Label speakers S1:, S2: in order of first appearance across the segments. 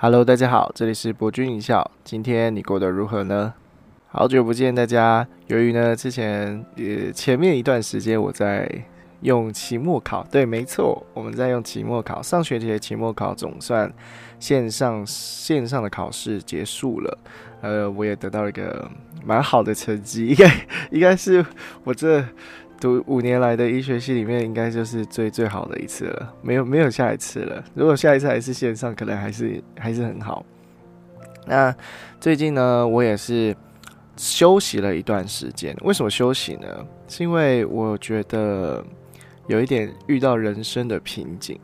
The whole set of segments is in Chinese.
S1: Hello，大家好，这里是博君一笑。今天你过得如何呢？好久不见大家。由于呢，之前呃前面一段时间我在用期末考，对，没错，我们在用期末考。上学期的期末考总算线上线上的考试结束了，呃，我也得到一个蛮好的成绩，应该应该是我这。读五年来的医学系里面，应该就是最最好的一次了，没有没有下一次了。如果下一次还是线上，可能还是还是很好。那最近呢，我也是休息了一段时间。为什么休息呢？是因为我觉得有一点遇到人生的瓶颈，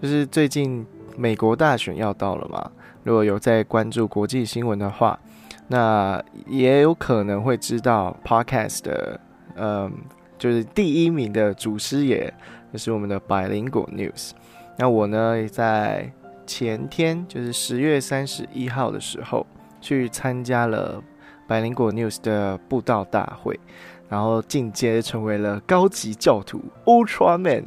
S1: 就是最近美国大选要到了嘛。如果有在关注国际新闻的话，那也有可能会知道 Podcast 的嗯。就是第一名的祖师爷，就是我们的百灵果 News。那我呢，在前天，就是十月三十一号的时候，去参加了百灵果 News 的布道大会，然后进阶成为了高级教徒 Ultra Man。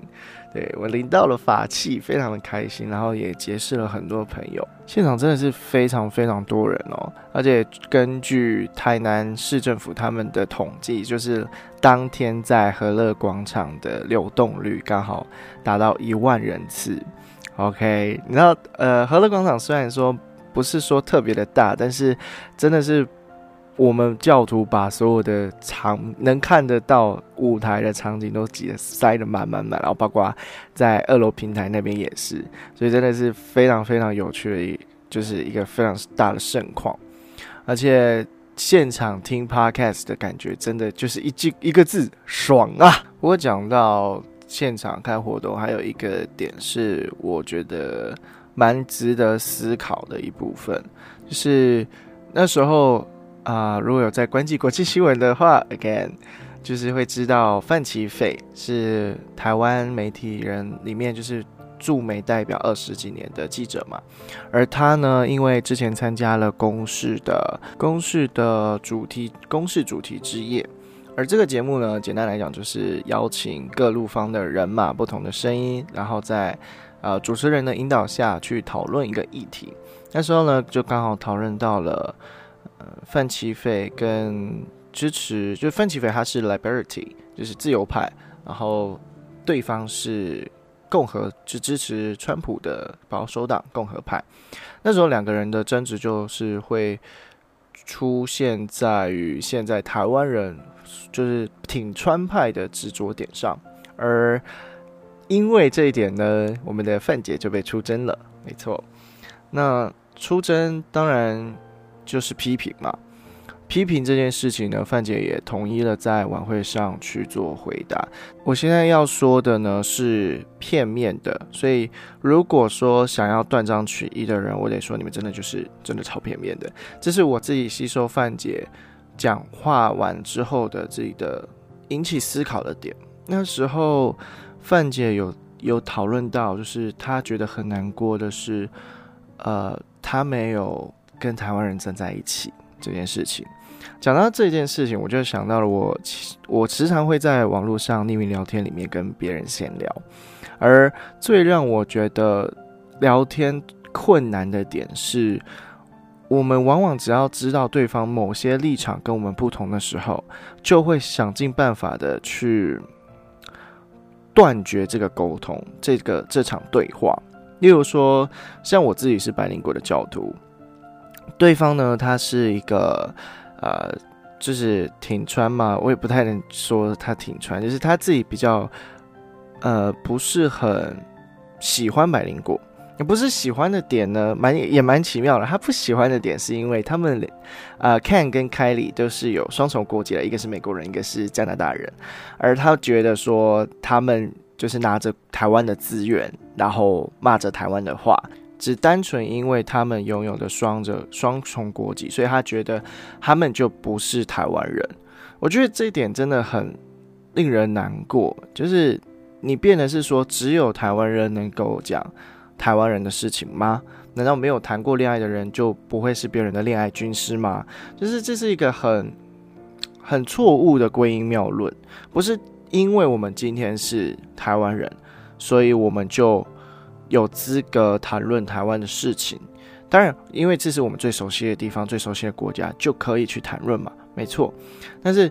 S1: 对我领到了法器，非常的开心，然后也结识了很多朋友。现场真的是非常非常多人哦，而且根据台南市政府他们的统计，就是当天在和乐广场的流动率刚好达到一万人次。OK，你知道，呃，和乐广场虽然说不是说特别的大，但是真的是。我们教徒把所有的场能看得到舞台的场景都挤得塞得满满满，然后包括在二楼平台那边也是，所以真的是非常非常有趣的，一就是一个非常大的盛况。而且现场听 podcast 的感觉，真的就是一句一个字爽啊！不过讲到现场看活动，还有一个点是我觉得蛮值得思考的一部分，就是那时候。啊，如果有在关注国际新闻的话，again，就是会知道范奇斐是台湾媒体人里面就是驻美代表二十几年的记者嘛，而他呢，因为之前参加了公视的公视的主题公视主题之夜，而这个节目呢，简单来讲就是邀请各路方的人马，不同的声音，然后在呃主持人的引导下去讨论一个议题。那时候呢，就刚好讨论到了。范奇斐跟支持，就是范奇斐他是 Liberty，就是自由派，然后对方是共和，就支持川普的保守党共和派。那时候两个人的争执就是会出现在于现在台湾人就是挺川派的执着点上，而因为这一点呢，我们的范姐就被出征了。没错，那出征当然。就是批评嘛，批评这件事情呢，范姐也同意了在晚会上去做回答。我现在要说的呢是片面的，所以如果说想要断章取义的人，我得说你们真的就是真的超片面的。这是我自己吸收范姐讲话完之后的自己的引起思考的点。那时候范姐有有讨论到，就是她觉得很难过的是，呃，她没有。跟台湾人站在一起这件事情，讲到这件事情，我就想到了我，我时常会在网络上匿名聊天里面跟别人闲聊，而最让我觉得聊天困难的点是，我们往往只要知道对方某些立场跟我们不同的时候，就会想尽办法的去断绝这个沟通，这个这场对话。例如说，像我自己是白灵国的教徒。对方呢，他是一个，呃，就是挺川嘛，我也不太能说他挺川，就是他自己比较，呃，不是很喜欢百灵果，也不是喜欢的点呢，蛮也蛮奇妙的。他不喜欢的点是因为他们，呃，Ken 跟 Kylie 都是有双重国籍的，一个是美国人，一个是加拿大人，而他觉得说他们就是拿着台湾的资源，然后骂着台湾的话。只单纯因为他们拥有的双着双重国籍，所以他觉得他们就不是台湾人。我觉得这一点真的很令人难过。就是你变的是说，只有台湾人能够讲台湾人的事情吗？难道没有谈过恋爱的人就不会是别人的恋爱军师吗？就是这是一个很很错误的归因谬论。不是因为我们今天是台湾人，所以我们就。有资格谈论台湾的事情，当然，因为这是我们最熟悉的地方、最熟悉的国家，就可以去谈论嘛，没错。但是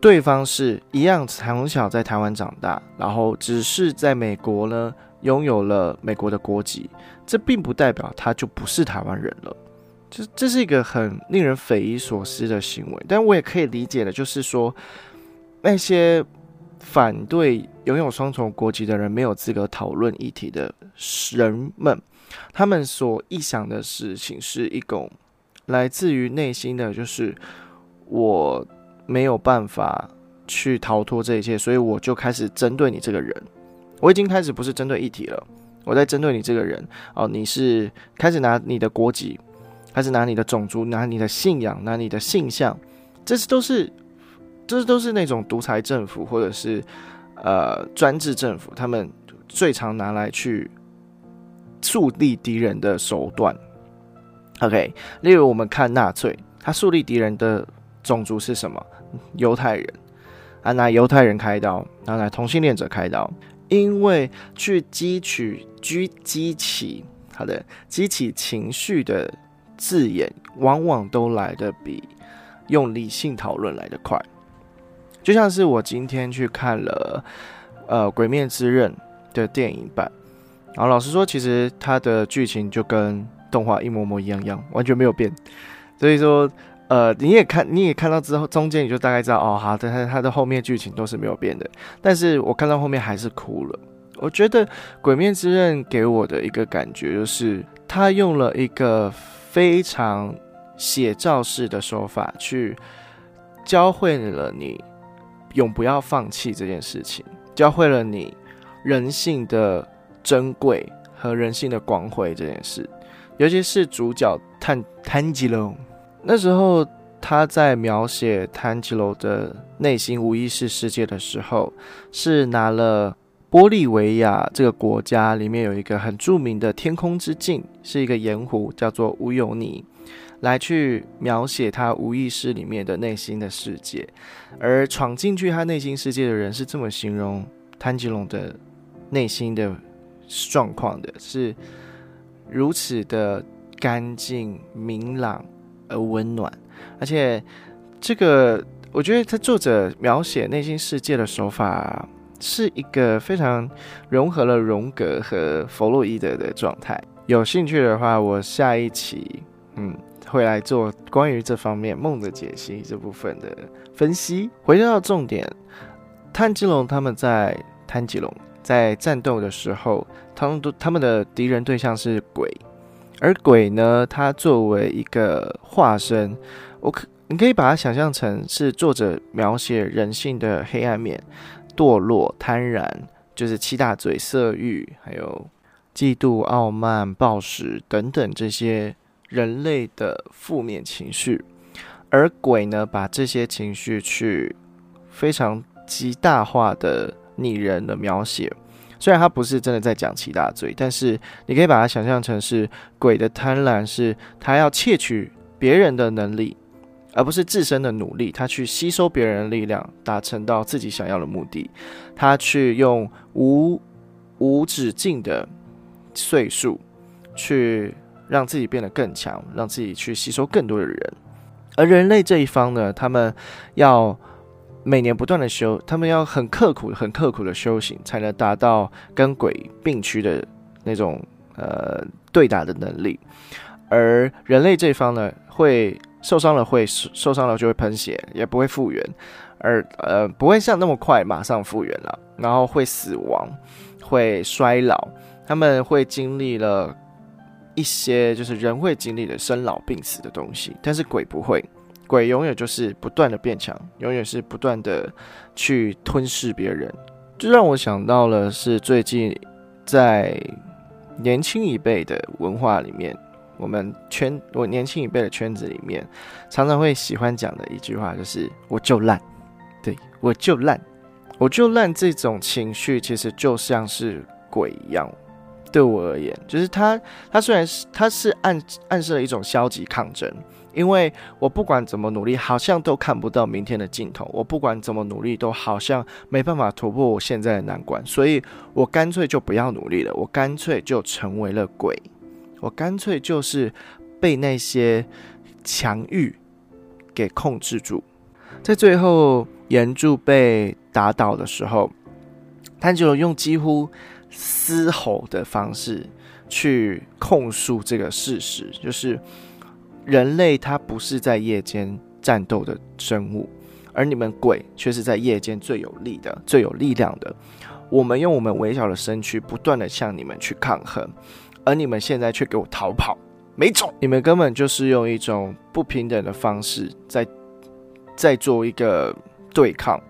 S1: 对方是一样从小在台湾长大，然后只是在美国呢拥有了美国的国籍，这并不代表他就不是台湾人了。这这是一个很令人匪夷所思的行为。但我也可以理解的，就是说那些反对拥有双重国籍的人没有资格讨论议题的人们。他们所臆想的事情是一种来自于内心的，就是我没有办法去逃脱这一切，所以我就开始针对你这个人。我已经开始不是针对议题了，我在针对你这个人。哦，你是开始拿你的国籍，开始拿你的种族，拿你的信仰，拿你的性向，这是都是，这都是那种独裁政府或者是呃专制政府，他们最常拿来去。树立敌人的手段，OK。例如，我们看纳粹，他树立敌人的种族是什么？犹太人啊，拿犹太人开刀，然后拿同性恋者开刀，因为去激取、激激起好的激起情绪的字眼，往往都来的比用理性讨论来的快。就像是我今天去看了呃《鬼灭之刃》的电影版。然后老实说，其实它的剧情就跟动画一模模一样样，完全没有变。所以说，呃，你也看，你也看到之后，中间你就大概知道，哦，好的，它它的后面剧情都是没有变的。但是我看到后面还是哭了。我觉得《鬼灭之刃》给我的一个感觉就是，他用了一个非常写照式的手法去教会了你永不要放弃这件事情，教会了你人性的。珍贵和人性的光辉这件事，尤其是主角炭炭治郎，那时候他在描写炭治郎的内心无意识世界的时候，是拿了玻利维亚这个国家里面有一个很著名的天空之镜，是一个盐湖，叫做乌尤尼，来去描写他无意识里面的内心的世界，而闯进去他内心世界的人是这么形容炭治郎的内心的。状况的是如此的干净、明朗而温暖，而且这个我觉得他作者描写内心世界的手法是一个非常融合了荣格和弗洛伊德的状态。有兴趣的话，我下一期嗯会来做关于这方面梦的解析这部分的分析。回到重点，炭治郎他们在炭吉龙。在战斗的时候，他们都他们的敌人对象是鬼，而鬼呢，它作为一个化身，我可你可以把它想象成是作者描写人性的黑暗面，堕落、贪婪，就是七大罪：色欲，还有嫉妒、傲慢、暴食等等这些人类的负面情绪，而鬼呢，把这些情绪去非常极大化的。拟人的描写，虽然他不是真的在讲七大罪，但是你可以把它想象成是鬼的贪婪，是他要窃取别人的能力，而不是自身的努力，他去吸收别人的力量，达成到自己想要的目的，他去用无无止境的岁数去让自己变得更强，让自己去吸收更多的人，而人类这一方呢，他们要。每年不断的修，他们要很刻苦、很刻苦的修行，才能达到跟鬼并驱的那种呃对打的能力。而人类这方呢，会受伤了会受伤了就会喷血，也不会复原，而呃不会像那么快马上复原了，然后会死亡，会衰老，他们会经历了一些就是人会经历的生老病死的东西，但是鬼不会。鬼永远就是不断的变强，永远是不断的去吞噬别人。这让我想到了是最近在年轻一辈的文化里面，我们圈我年轻一辈的圈子里面，常常会喜欢讲的一句话，就是“我就烂”，对我就烂，我就烂。这种情绪其实就像是鬼一样，对我而言，就是他他虽然是他是暗暗示了一种消极抗争。因为我不管怎么努力，好像都看不到明天的尽头。我不管怎么努力，都好像没办法突破我现在的难关。所以我干脆就不要努力了，我干脆就成为了鬼。我干脆就是被那些强欲给控制住。在最后岩柱被打倒的时候，炭治郎用几乎嘶吼的方式去控诉这个事实，就是人类他不是在夜间战斗的生物，而你们鬼却是在夜间最有力的、最有力量的。我们用我们微小的身躯不断的向你们去抗衡，而你们现在却给我逃跑，没种！你们根本就是用一种不平等的方式在在做一个对抗，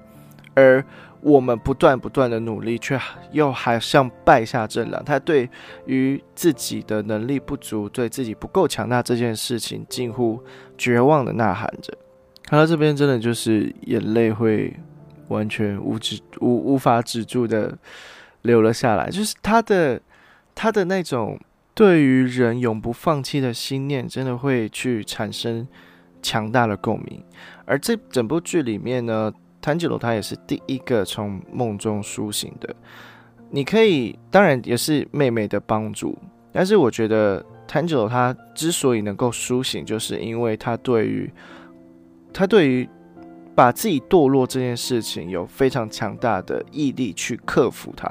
S1: 而我们不断不断的努力，却又还像败下阵来。他对于自己的能力不足，对自己不够强大这件事情，近乎绝望的呐喊着。看到这边，真的就是眼泪会。完全无止无无法止住的流了下来，就是他的他的那种对于人永不放弃的心念，真的会去产生强大的共鸣。而这整部剧里面呢，谭吉罗他也是第一个从梦中苏醒的。你可以当然也是妹妹的帮助，但是我觉得谭吉罗他之所以能够苏醒，就是因为他对于他对于。把自己堕落这件事情有非常强大的毅力去克服它，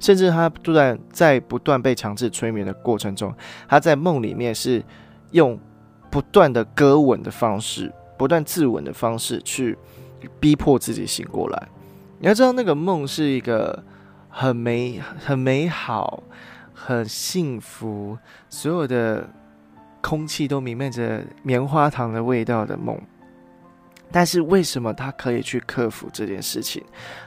S1: 甚至他不断在不断被强制催眠的过程中，他在梦里面是用不断的割吻的方式，不断自吻的方式去逼迫自己醒过来。你要知道，那个梦是一个很美、很美好、很幸福，所有的空气都弥漫着棉花糖的味道的梦。但是为什么他可以去克服这件事情，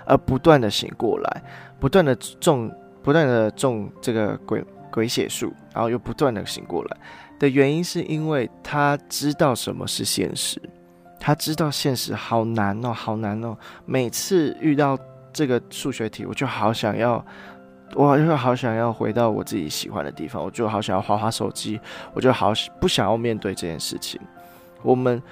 S1: 而不断的醒过来，不断的中，不断的中这个鬼鬼血术，然后又不断的醒过来的原因，是因为他知道什么是现实，他知道现实好难哦，好难哦。每次遇到这个数学题，我就好想要，我就好想要回到我自己喜欢的地方，我就好想要划划手机，我就好不想要面对这件事情。我们。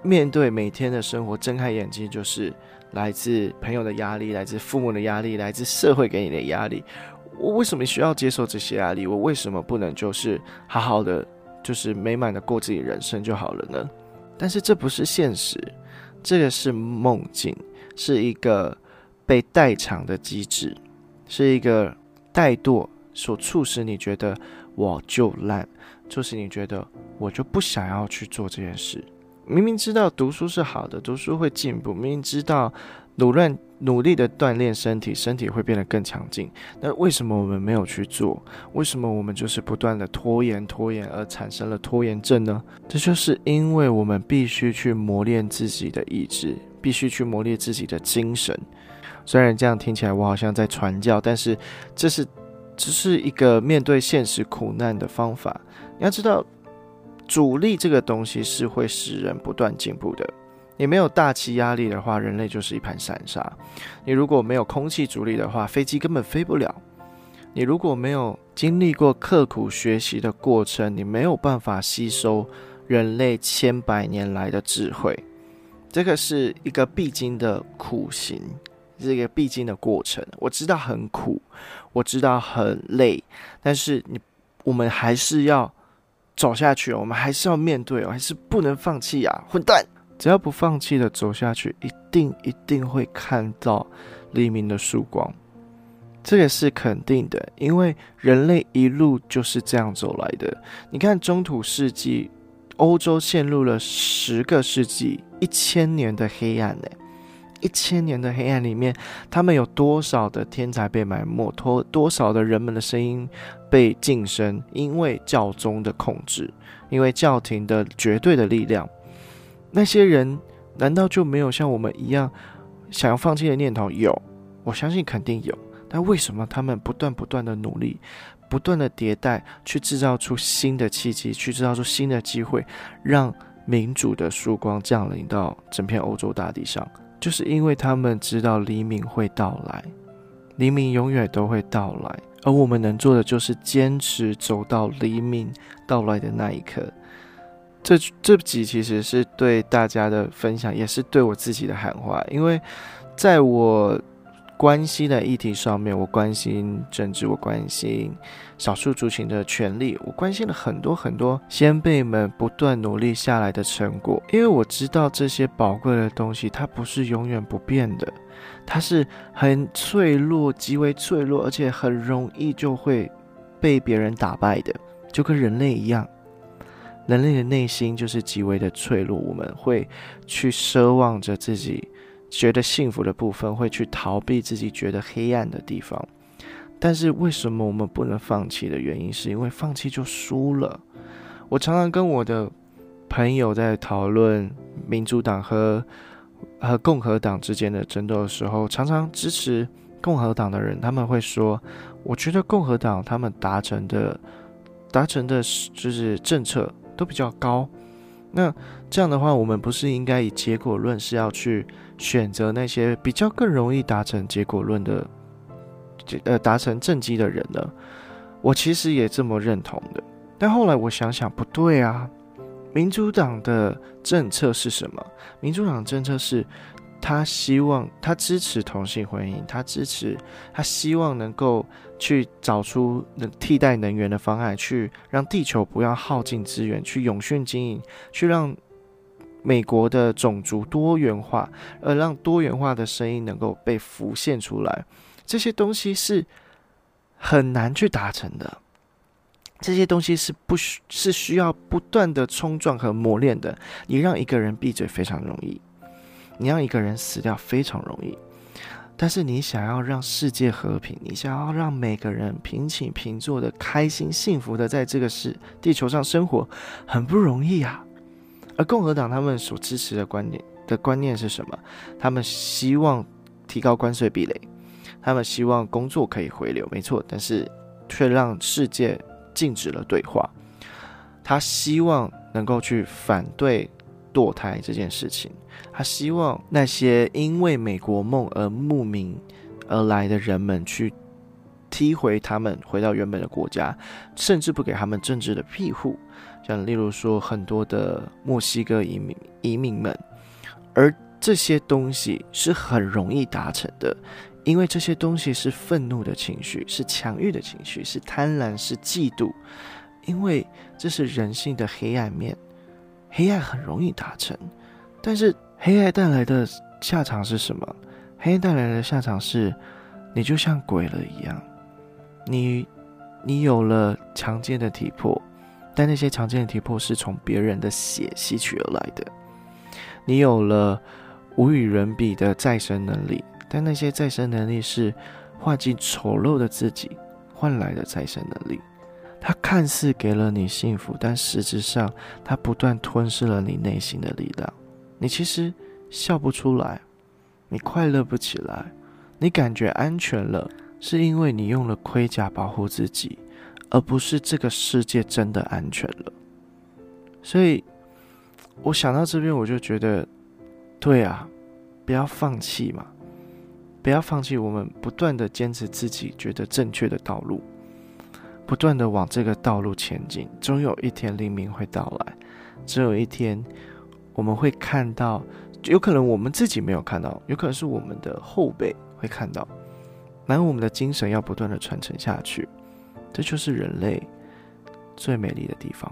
S1: 面对每天的生活，睁开眼睛就是来自朋友的压力，来自父母的压力，来自社会给你的压力。我为什么需要接受这些压力？我为什么不能就是好好的，就是美满的过自己人生就好了呢？但是这不是现实，这个是梦境，是一个被代偿的机制，是一个怠惰所促使你觉得我就烂，促使你觉得我就不想要去做这件事。明明知道读书是好的，读书会进步，明明知道努力努力的锻炼身体，身体会变得更强劲，那为什么我们没有去做？为什么我们就是不断的拖延拖延而产生了拖延症呢？这就是因为我们必须去磨练自己的意志，必须去磨练自己的精神。虽然这样听起来我好像在传教，但是这是只是一个面对现实苦难的方法。你要知道。阻力这个东西是会使人不断进步的。你没有大气压力的话，人类就是一盘散沙。你如果没有空气阻力的话，飞机根本飞不了。你如果没有经历过刻苦学习的过程，你没有办法吸收人类千百年来的智慧。这个是一个必经的苦行，是一个必经的过程。我知道很苦，我知道很累，但是你，我们还是要。走下去，我们还是要面对，还是不能放弃呀！混蛋，只要不放弃的走下去，一定一定会看到黎明的曙光，这也是肯定的，因为人类一路就是这样走来的。你看，中土世纪，欧洲陷入了十个世纪、一千年的黑暗呢。一千年的黑暗里面，他们有多少的天才被埋没？多多少的人们的声音被晋升？因为教宗的控制，因为教廷的绝对的力量，那些人难道就没有像我们一样想要放弃的念头？有，我相信肯定有。但为什么他们不断不断的努力，不断的迭代，去制造出新的契机，去制造出新的机会，让民主的曙光降临到整片欧洲大地上？就是因为他们知道黎明会到来，黎明永远都会到来，而我们能做的就是坚持走到黎明到来的那一刻。这这集其实是对大家的分享，也是对我自己的喊话。因为在我关心的议题上面，我关心政治，我关心少数族群的权利，我关心了很多很多先辈们不断努力下来的成果。因为我知道这些宝贵的东西，它不是永远不变的，它是很脆弱，极为脆弱，而且很容易就会被别人打败的，就跟人类一样。人类的内心就是极为的脆弱，我们会去奢望着自己觉得幸福的部分，会去逃避自己觉得黑暗的地方。但是为什么我们不能放弃的原因，是因为放弃就输了。我常常跟我的朋友在讨论民主党和和共和党之间的争斗的时候，常常支持共和党的人，他们会说：“我觉得共和党他们达成的达成的就是政策。”都比较高，那这样的话，我们不是应该以结果论是要去选择那些比较更容易达成结果论的，呃，达成政绩的人呢？我其实也这么认同的，但后来我想想，不对啊，民主党的政策是什么？民主党的政策是。他希望，他支持同性婚姻，他支持，他希望能够去找出能替代能源的方案，去让地球不要耗尽资源，去永续经营，去让美国的种族多元化，而让多元化的声音能够被浮现出来。这些东西是很难去达成的，这些东西是不需是需要不断的冲撞和磨练的。你让一个人闭嘴非常容易。你让一个人死掉非常容易，但是你想要让世界和平，你想要让每个人平起平坐的、开心幸福的在这个世地球上生活，很不容易啊。而共和党他们所支持的观点的观念是什么？他们希望提高关税壁垒，他们希望工作可以回流，没错，但是却让世界禁止了对话。他希望能够去反对。堕胎这件事情，他希望那些因为美国梦而慕名而来的人们去踢回他们回到原本的国家，甚至不给他们政治的庇护，像例如说很多的墨西哥移民移民们，而这些东西是很容易达成的，因为这些东西是愤怒的情绪，是强欲的情绪，是贪婪，是嫉妒，因为这是人性的黑暗面。黑暗很容易达成，但是黑暗带来的下场是什么？黑暗带来的下场是，你就像鬼了一样，你你有了强健的体魄，但那些强健的体魄是从别人的血吸取而来的；你有了无与伦比的再生能力，但那些再生能力是化进丑陋的自己换来的再生能力。它看似给了你幸福，但实质上，它不断吞噬了你内心的力量。你其实笑不出来，你快乐不起来，你感觉安全了，是因为你用了盔甲保护自己，而不是这个世界真的安全了。所以，我想到这边，我就觉得，对啊，不要放弃嘛，不要放弃，我们不断的坚持自己觉得正确的道路。不断的往这个道路前进，终有一天黎明会到来。总有一天，我们会看到，有可能我们自己没有看到，有可能是我们的后辈会看到。然后我们的精神要不断的传承下去，这就是人类最美丽的地方。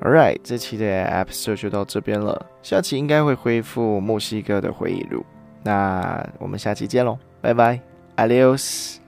S1: All right，这期的 episode 就到这边了，下期应该会恢复墨西哥的回忆录。那我们下期见喽，拜拜，Adios。